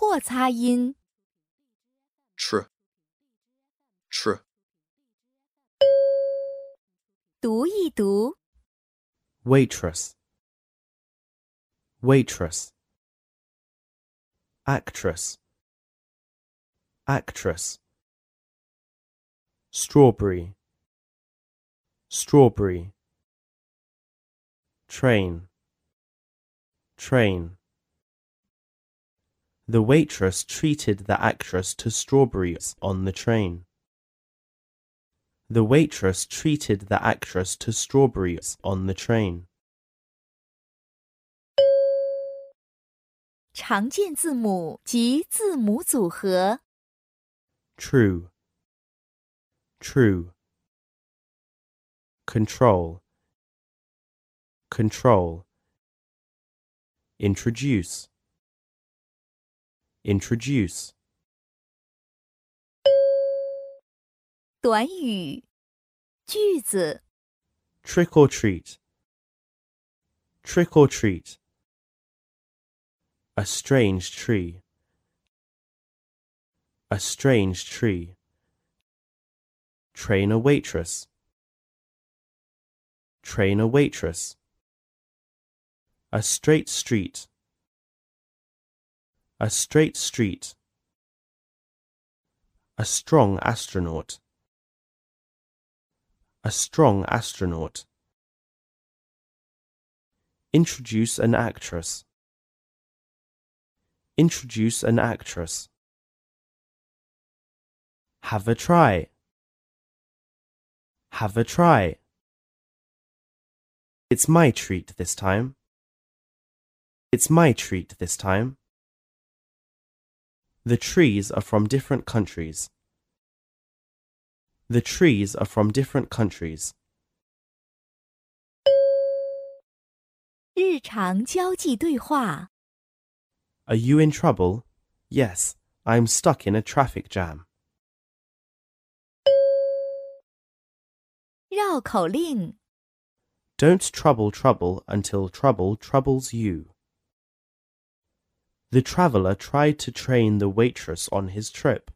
或擦音。吃，吃，读一读。 waitress, waitress, actress, actress, strawberry, strawberry, train, train. The waitress treated the actress to strawberries on the train. The waitress treated the actress to strawberries on the train. 常见字母及字母组合。 True. True. Control. Control. Introduce. Introduce. 短语、句子、 Trick or treat. Trick or treat. A strange tree. A strange tree. Train a waitress. Train a waitress. A straight street. A straight street. A strong astronaut. A strong astronaut. Introduce an actress. Introduce an actress. Have a try. Have a try. It's my treat this time. It's my treat this time. The trees are from different countries. The trees are from different countries. 日常交际对话。 Are you in trouble? Yes, I'm stuck in a traffic jam. 绕口令。 Don't trouble trouble until trouble troubles you. The traveller tried to train the waitress on his trip.